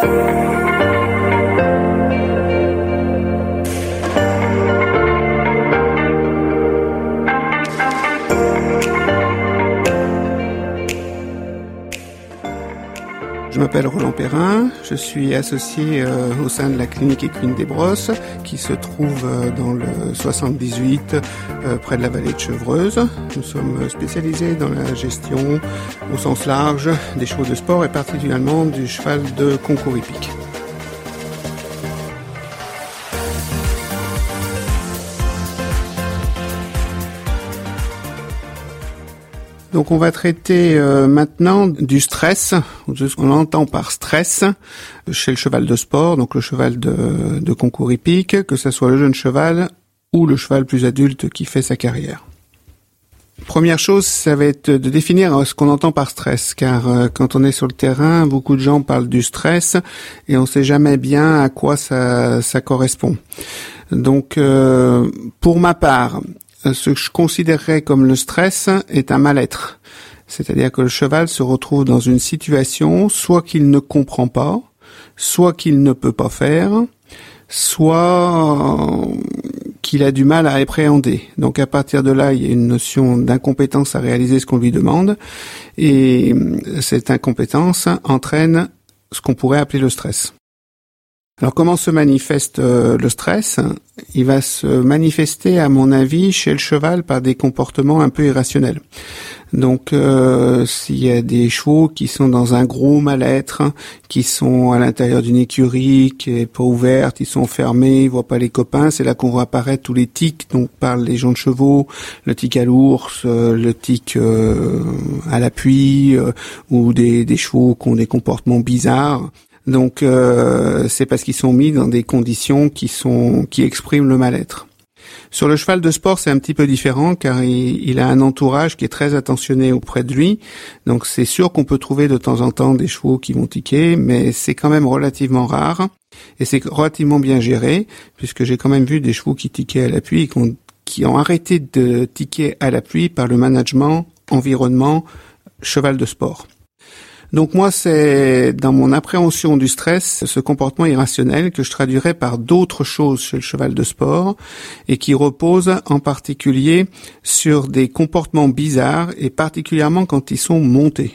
Je m'appelle Roland Perrin, je suis associé euh, au sein de la clinique équine des Brosses qui se trouve euh, dans le 78 euh, près de la vallée de Chevreuse. Nous sommes spécialisés dans la gestion au sens large des chevaux de sport et particulièrement du cheval de concours hippique. Donc on va traiter euh, maintenant du stress, ce qu'on entend par stress chez le cheval de sport, donc le cheval de, de concours hippique, que ce soit le jeune cheval ou le cheval plus adulte qui fait sa carrière. Première chose, ça va être de définir ce qu'on entend par stress, car euh, quand on est sur le terrain, beaucoup de gens parlent du stress et on ne sait jamais bien à quoi ça, correspond. Donc, euh, pour ma part, ce que je considérerais comme le stress est un mal-être. C'est-à-dire que le cheval se retrouve dans une situation soit qu'il ne comprend pas, soit qu'il ne peut pas faire, soit euh, qu'il a du mal à appréhender. Donc à partir de là, il y a une notion d'incompétence à réaliser ce qu'on lui demande, et euh, cette incompétence entraîne ce qu'on pourrait appeler le stress. Alors comment se manifeste euh, le stress? Il va se manifester, à mon avis, chez le cheval par des comportements un peu irrationnels. Donc euh, s'il y a des chevaux qui sont dans un gros mal-être, qui sont à l'intérieur d'une écurie qui est pas ouverte, ils sont fermés, ils voient pas les copains, c'est là qu'on voit apparaître tous les tics dont parlent les gens de chevaux, le tic à l'ours, euh, le tic à l'appui, ou des, des chevaux qui ont des comportements bizarres. Donc euh, c'est parce qu'ils sont mis dans des conditions qui sont qui expriment le mal-être. Sur le cheval de sport, c'est un petit peu différent car il, a un entourage qui est très attentionné auprès de lui. Donc c'est sûr qu'on peut trouver de temps en temps des chevaux qui vont tiquer, mais c'est quand même relativement rare et c'est relativement bien géré puisque j'ai quand même vu des chevaux qui tiquaient à l'appui et qui ont arrêté de tiquer à l'appui par le management environnement cheval de sport. Donc moi, c'est dans mon appréhension du stress, ce comportement irrationnel que je traduirais par d'autres choses chez le cheval de sport et qui repose en particulier sur des comportements bizarres et particulièrement quand ils sont montés.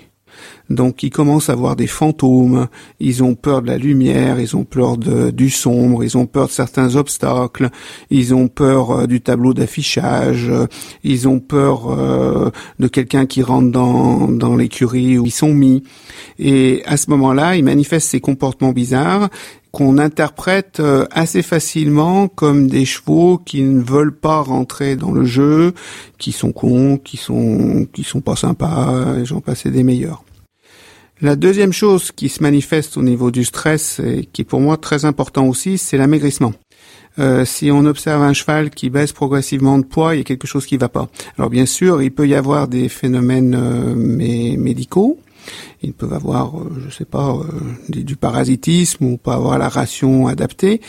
Donc ils commencent à voir des fantômes, ils ont peur de la lumière, ils ont peur de, du sombre, ils ont peur de certains obstacles, ils ont peur euh, du tableau d'affichage, ils ont peur euh, de quelqu'un qui rentre dans, dans l'écurie où ils sont mis. Et à ce moment-là, ils manifestent ces comportements bizarres qu'on interprète euh, assez facilement comme des chevaux qui ne veulent pas rentrer dans le jeu, qui sont cons, qui sont qui sont pas sympas, j'en passais des meilleurs. La deuxième chose qui se manifeste au niveau du stress et qui est pour moi très important aussi, c'est l'amaigrissement. Euh, si on observe un cheval qui baisse progressivement de poids, il y a quelque chose qui ne va pas. Alors bien sûr, il peut y avoir des phénomènes euh, médicaux, ils peuvent avoir, euh, je sais pas, euh, du parasitisme ou pas avoir la ration adaptée,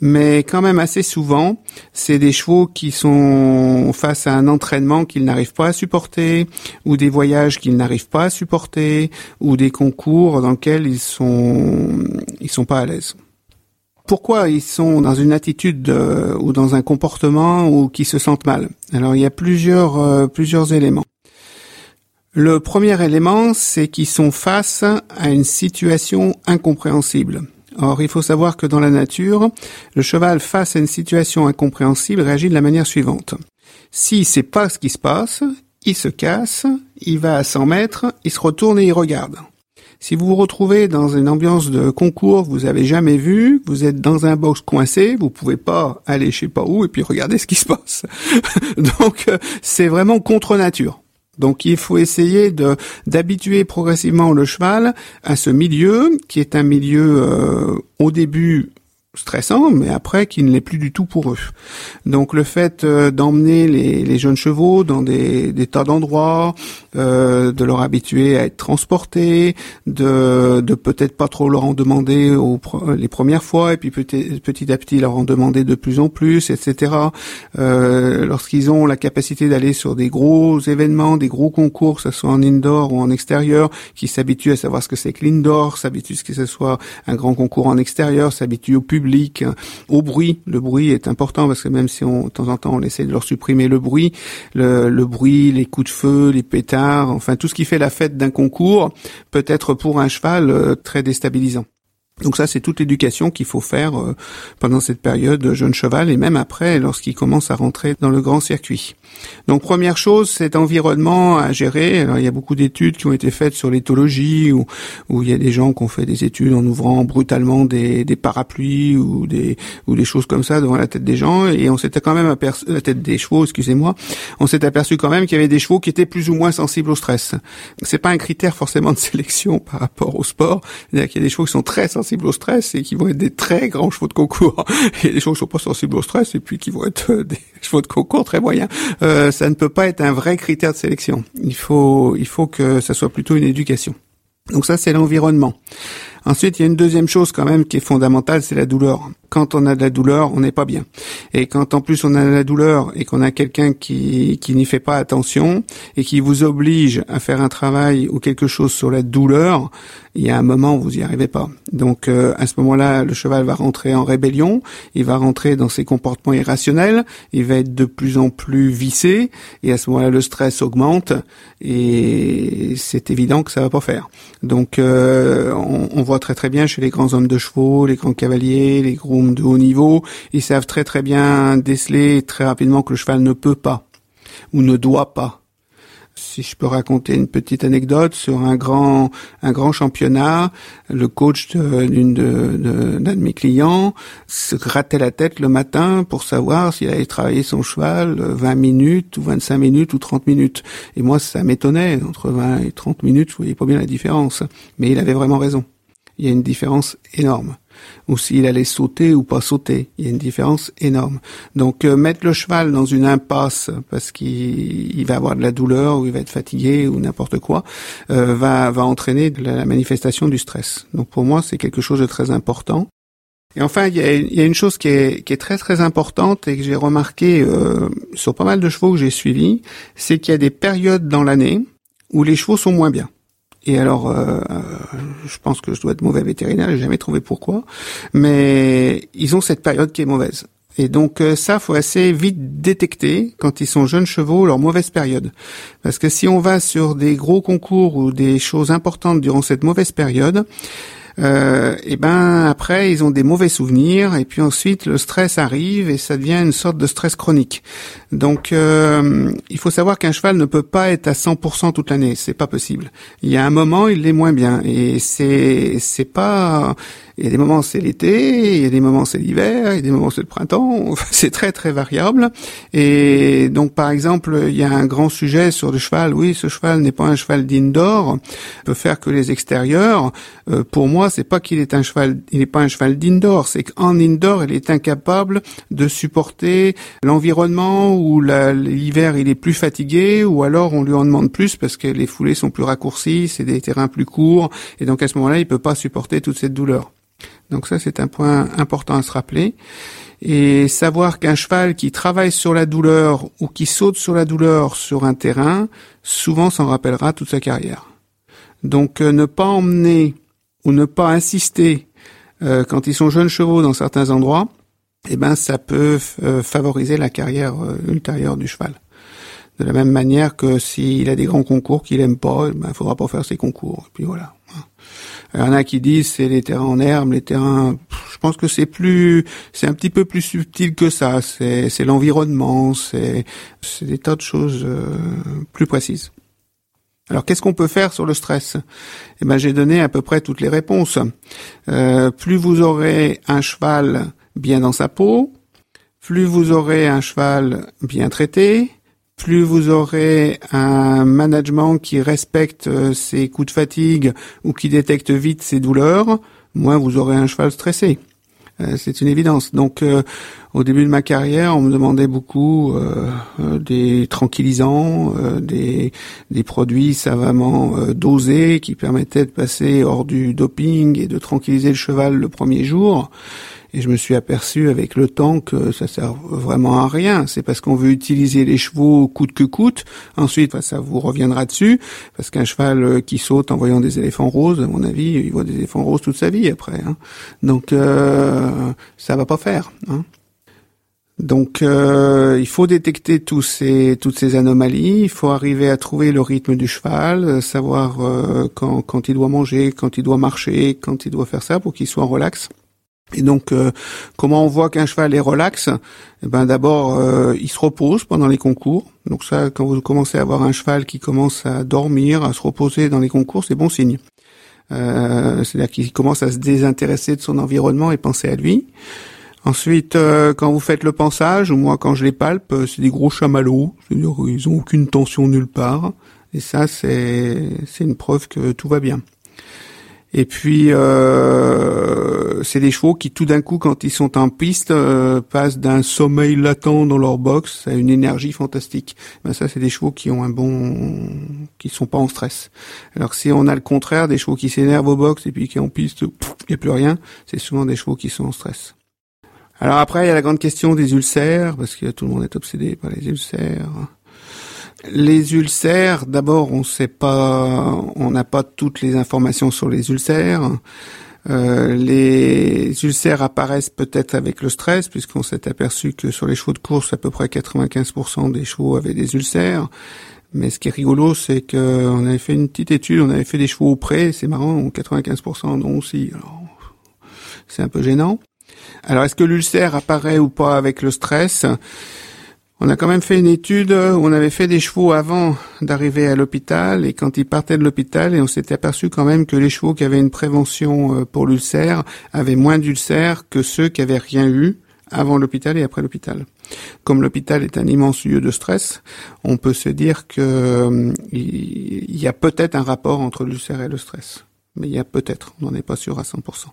mais quand même assez souvent, c'est des chevaux qui sont face à un entraînement qu'ils n'arrivent pas à supporter, ou des voyages qu'ils n'arrivent pas à supporter, ou des concours dans lesquels ils sont ils sont pas à l'aise pourquoi ils sont dans une attitude euh, ou dans un comportement ou qui se sentent mal? Alors il y a plusieurs plusieurs éléments. Le premier élément, c'est qu'ils sont face à une situation incompréhensible. Or, il faut savoir que dans la nature, le cheval face à une situation incompréhensible réagit de la manière suivante. S'il sait pas ce qui se passe, il se casse, il va à 100 mètres, il se retourne et il regarde. Si vous vous retrouvez dans une ambiance de concours que vous avez jamais vu, vous êtes dans un box coincé, vous pouvez pas aller je sais pas où et puis regarder ce qui se passe. Donc, euh, c'est vraiment contre nature. Donc il faut essayer de d'habituer progressivement le cheval à ce milieu qui est un milieu euh, au début stressant, mais après qui ne l'est plus du tout pour eux. Donc le fait euh, d'emmener les, jeunes chevaux dans des, tas d'endroits, euh, de leur habituer à être transportés, de, de peut-être pas trop leur en demander les premières fois, et puis petit, petit à petit leur en demander de plus en plus, etc. Euh, lorsqu'ils ont la capacité d'aller sur des gros événements, des gros concours, que ce soit en indoor ou en extérieur, qui s'habituent à savoir ce que c'est que l'indoor, s'habituent à ce que ce soit un grand concours en extérieur, s'habituent au public, public, au bruit. Le bruit est important parce que même si on, de temps en temps on essaie de leur supprimer le bruit, le, bruit, les coups de feu, les pétards, enfin tout ce qui fait la fête d'un concours peut être pour un cheval euh, très déstabilisant. Donc ça, c'est toute l'éducation qu'il faut faire euh, pendant cette période jeune cheval et même après, lorsqu'il commence à rentrer dans le grand circuit. Donc première chose, cet environnement à gérer. Alors il y a beaucoup d'études qui ont été faites sur l'éthologie, où, où il y a des gens qui ont fait des études en ouvrant brutalement des, des parapluies ou des ou des choses comme ça devant la tête des gens, et on s'était quand même aperçu la tête des chevaux, excusez-moi, on s'est aperçu quand même qu'il y avait des chevaux qui étaient plus ou moins sensibles au stress. C'est pas un critère forcément de sélection par rapport au sport. C'est-à-dire qu'il y a des chevaux qui sont très sensibles au stress et qui vont être des très grands chevaux de concours. A des chevaux qui sont pas sensibles au stress et puis qui vont être des chevaux de concours très moyens. Euh, ça ne peut pas être un vrai critère de sélection. Il faut, il faut que ça soit plutôt une éducation. Donc ça, c'est l'environnement. Ensuite, il y a une deuxième chose quand même qui est fondamentale, c'est la douleur. Quand on a de la douleur, on n'est pas bien. Et quand en plus on a de la douleur et qu'on a quelqu'un qui, qui n'y fait pas attention et qui vous oblige à faire un travail ou quelque chose sur la douleur, il y a un moment où vous n'y arrivez pas. Donc euh, à ce moment-là, le cheval va rentrer en rébellion, il va rentrer dans ses comportements irrationnels, il va être de plus en plus vissé et à ce moment-là, le stress augmente et c'est évident que ça va pas faire. Donc euh, on, on voit très très bien chez les grands hommes de chevaux, les grands cavaliers, les grooms de haut niveau, ils savent très très bien déceler très rapidement que le cheval ne peut pas ou ne doit pas si je peux raconter une petite anecdote sur un grand un grand championnat, le coach d'une de, d'un de, mes clients se grattait la tête le matin pour savoir s'il allait travailler son cheval 20 minutes ou 25 minutes ou 30 minutes. Et moi, ça m'étonnait. Entre 20 et 30 minutes, je voyais pas bien la différence. Mais il avait vraiment raison il y a une différence énorme. Ou s'il allait sauter ou pas sauter, il y a une différence énorme. Donc euh, mettre le cheval dans une impasse parce qu'il va avoir de la douleur ou il va être fatigué ou n'importe quoi, euh, va, entraîner de la, manifestation du stress. Donc pour moi, c'est quelque chose de très important. Et enfin, il y a, une chose qui est, qui est, très très importante et que j'ai remarqué euh, sur pas mal de chevaux que j'ai suivis, c'est qu'il y a des périodes dans l'année où les chevaux sont moins bien. Et alors, euh, je pense que je dois être mauvais vétérinaire, j'ai jamais trouvé pourquoi, mais ils ont cette période qui est mauvaise. Et donc euh, ça, faut assez vite détecter quand ils sont jeunes chevaux leur mauvaise période, parce que si on va sur des gros concours ou des choses importantes durant cette mauvaise période, euh, et ben après ils ont des mauvais souvenirs et puis ensuite le stress arrive et ça devient une sorte de stress chronique. Donc euh, il faut savoir qu'un cheval ne peut pas être à 100% toute l'année, c'est pas possible. Il y a un moment il l'est moins bien et c'est c'est pas il y a des moments c'est l'été, il y a des moments c'est l'hiver, il y a des moments c'est le printemps. c'est très très variable. Et donc par exemple, il y a un grand sujet sur le cheval. Oui, ce cheval n'est pas un cheval d'indoor, peut faire que les extérieurs. Euh, pour moi, c'est pas qu'il est un cheval, il n'est pas un cheval d'indoor, c'est qu'en indoor, il est incapable de supporter l'environnement où l'hiver il est plus fatigué, ou alors on lui en demande plus parce que les foulées sont plus raccourcies, c'est des terrains plus courts, et donc à ce moment-là, il peut pas supporter toute cette douleur. Donc ça, c'est un point important à se rappeler. Et savoir qu'un cheval qui travaille sur la douleur ou qui saute sur la douleur sur un terrain, souvent s'en rappellera toute sa carrière. Donc euh, ne pas emmener ou ne pas insister euh, quand ils sont jeunes chevaux dans certains endroits, eh ben ça peut euh, favoriser la carrière ultérieure du cheval. De la même manière que s'il a des grands concours qu'il aime pas, il ben, faudra pas faire ses concours. Et puis voilà. Il y en a qui disent c'est les terrains en herbe, les terrains. Je pense que c'est plus, c'est un petit peu plus subtil que ça. C'est, c'est l'environnement, c'est, c'est des tas de choses euh, plus précises. Alors qu'est-ce qu'on peut faire sur le stress? Eh ben j'ai donné à peu près toutes les réponses. Euh, plus vous aurez un cheval bien dans sa peau, plus vous aurez un cheval bien traité, plus vous aurez un management qui respecte euh, ses coups de fatigue ou qui détecte vite ses douleurs, moins vous aurez un cheval stressé. Euh, c'est une évidence. Donc, euh, au début de ma carrière, on me demandait beaucoup des tranquillisants, des, des produits savamment dosés qui permettaient de passer hors du doping et de tranquilliser le cheval le premier jour. Et je me suis aperçu avec le temps que ça sert vraiment à rien. C'est parce qu'on veut utiliser les chevaux coûte que coûte. Ensuite, ça vous reviendra dessus. Parce qu'un cheval euh, qui saute en voyant des éléphants roses, à mon avis, il voit des éléphants roses toute sa vie après. Hein. Donc, euh, ça va pas faire. Hein. Donc euh, il faut détecter tous ces, toutes ces anomalies, il faut arriver à trouver le rythme du cheval, euh, savoir quand, quand il doit manger, quand il doit marcher, quand il doit faire ça pour qu'il soit en relax. Et donc, euh, comment on voit qu'un cheval est relax Eh ben, d'abord, euh, il se repose pendant les concours. Donc ça, quand vous commencez à avoir un cheval qui commence à dormir, à se reposer dans les concours, c'est bon signe. Euh, c'est-à-dire qu'il commence à se désintéresser de son environnement et penser à lui. Ensuite, quand vous faites le pansage, ou moi quand je les palpe, c'est des gros chamallows, c'est-à-dire qu'ils ont aucune tension nulle part. Et ça, c'est une preuve que tout va bien. Et puis, euh, c'est des chevaux qui, tout d'un coup, quand ils sont en piste, euh, passent d'un sommeil latent dans leur box à une énergie fantastique. Ben ça, c'est des chevaux qui ont un bon, qui sont pas en stress. Alors si on a le contraire, des chevaux qui s'énervent au box et puis qui en piste, il n'y a plus rien, c'est souvent des chevaux qui sont en stress. Alors après, il y a la grande question des ulcères, parce que tout le monde est obsédé par les ulcères. Les ulcères, d'abord, on sait pas, on n'a pas toutes les informations sur les ulcères. Euh, les ulcères apparaissent peut-être avec le stress, puisqu'on s'est aperçu que sur les chevaux de course, à peu près 95% des chevaux avaient des ulcères. Mais ce qui est rigolo, c'est qu'on avait fait une petite étude, on avait fait des chevaux au pré, c'est marrant, 95% en ont aussi. c'est un peu gênant. Alors, est-ce que l'ulcère apparaît ou pas avec le stress? On a quand même fait une étude où on avait fait des chevaux avant d'arriver à l'hôpital et quand ils partaient de l'hôpital et on s'était aperçu quand même que les chevaux qui avaient une prévention euh, pour l'ulcère avaient moins d'ulcères que ceux qui avaient rien eu avant l'hôpital et après l'hôpital. Comme l'hôpital est un immense lieu de stress, on peut se dire qu'il euh, y a peut-être un rapport entre l'ulcère et le stress mais il y a peut-être, on n'en est pas sûr à 100%.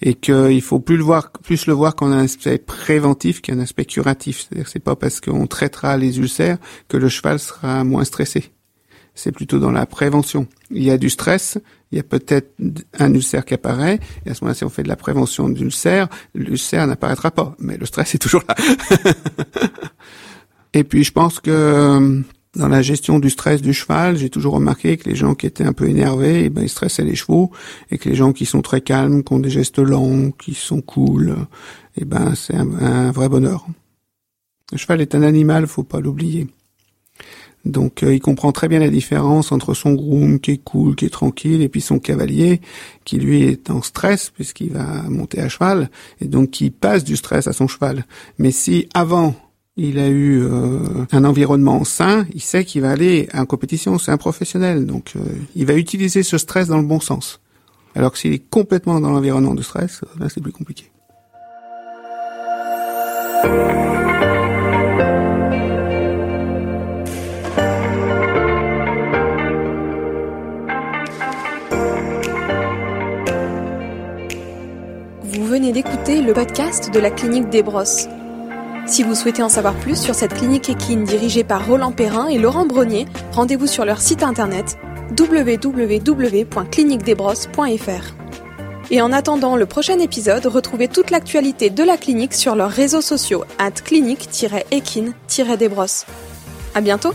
Et qu'il faut plus le voir, plus le voir qu'en un aspect préventif qu'un aspect curatif. C'est-à-dire c'est pas parce qu'on traitera les ulcères que le cheval sera moins stressé. C'est plutôt dans la prévention. Il y a du stress, il y a peut-être un ulcère qui apparaît, et à ce moment-là, si on fait de la prévention d'ulcère, l'ulcère n'apparaîtra pas, mais le stress est toujours là. et puis je pense que dans la gestion du stress du cheval, j'ai toujours remarqué que les gens qui étaient un peu énervés, eh ben, ils stressaient les chevaux, et que les gens qui sont très calmes, qui ont des gestes lents, qui sont cool, eh ben, c'est un, vrai bonheur. Le cheval est un animal, faut pas l'oublier. Donc, euh, il comprend très bien la différence entre son groom qui est cool, qui est tranquille, et puis son cavalier qui lui est en stress puisqu'il va monter à cheval, et donc qui passe du stress à son cheval. Mais si avant il a eu euh, un environnement sain, il sait qu'il va aller en compétition, c'est un professionnel, donc euh, il va utiliser ce stress dans le bon sens. Alors que s'il est complètement dans l'environnement de stress, là c'est plus compliqué. Vous venez d'écouter le podcast de la clinique des brosses. Si vous souhaitez en savoir plus sur cette clinique équine dirigée par Roland Perrin et Laurent Brognier, rendez-vous sur leur site internet www.cliniquedesbrosses.fr. Et en attendant le prochain épisode, retrouvez toute l'actualité de la clinique sur leurs réseaux sociaux at clinique-équine-desbrosses. À bientôt!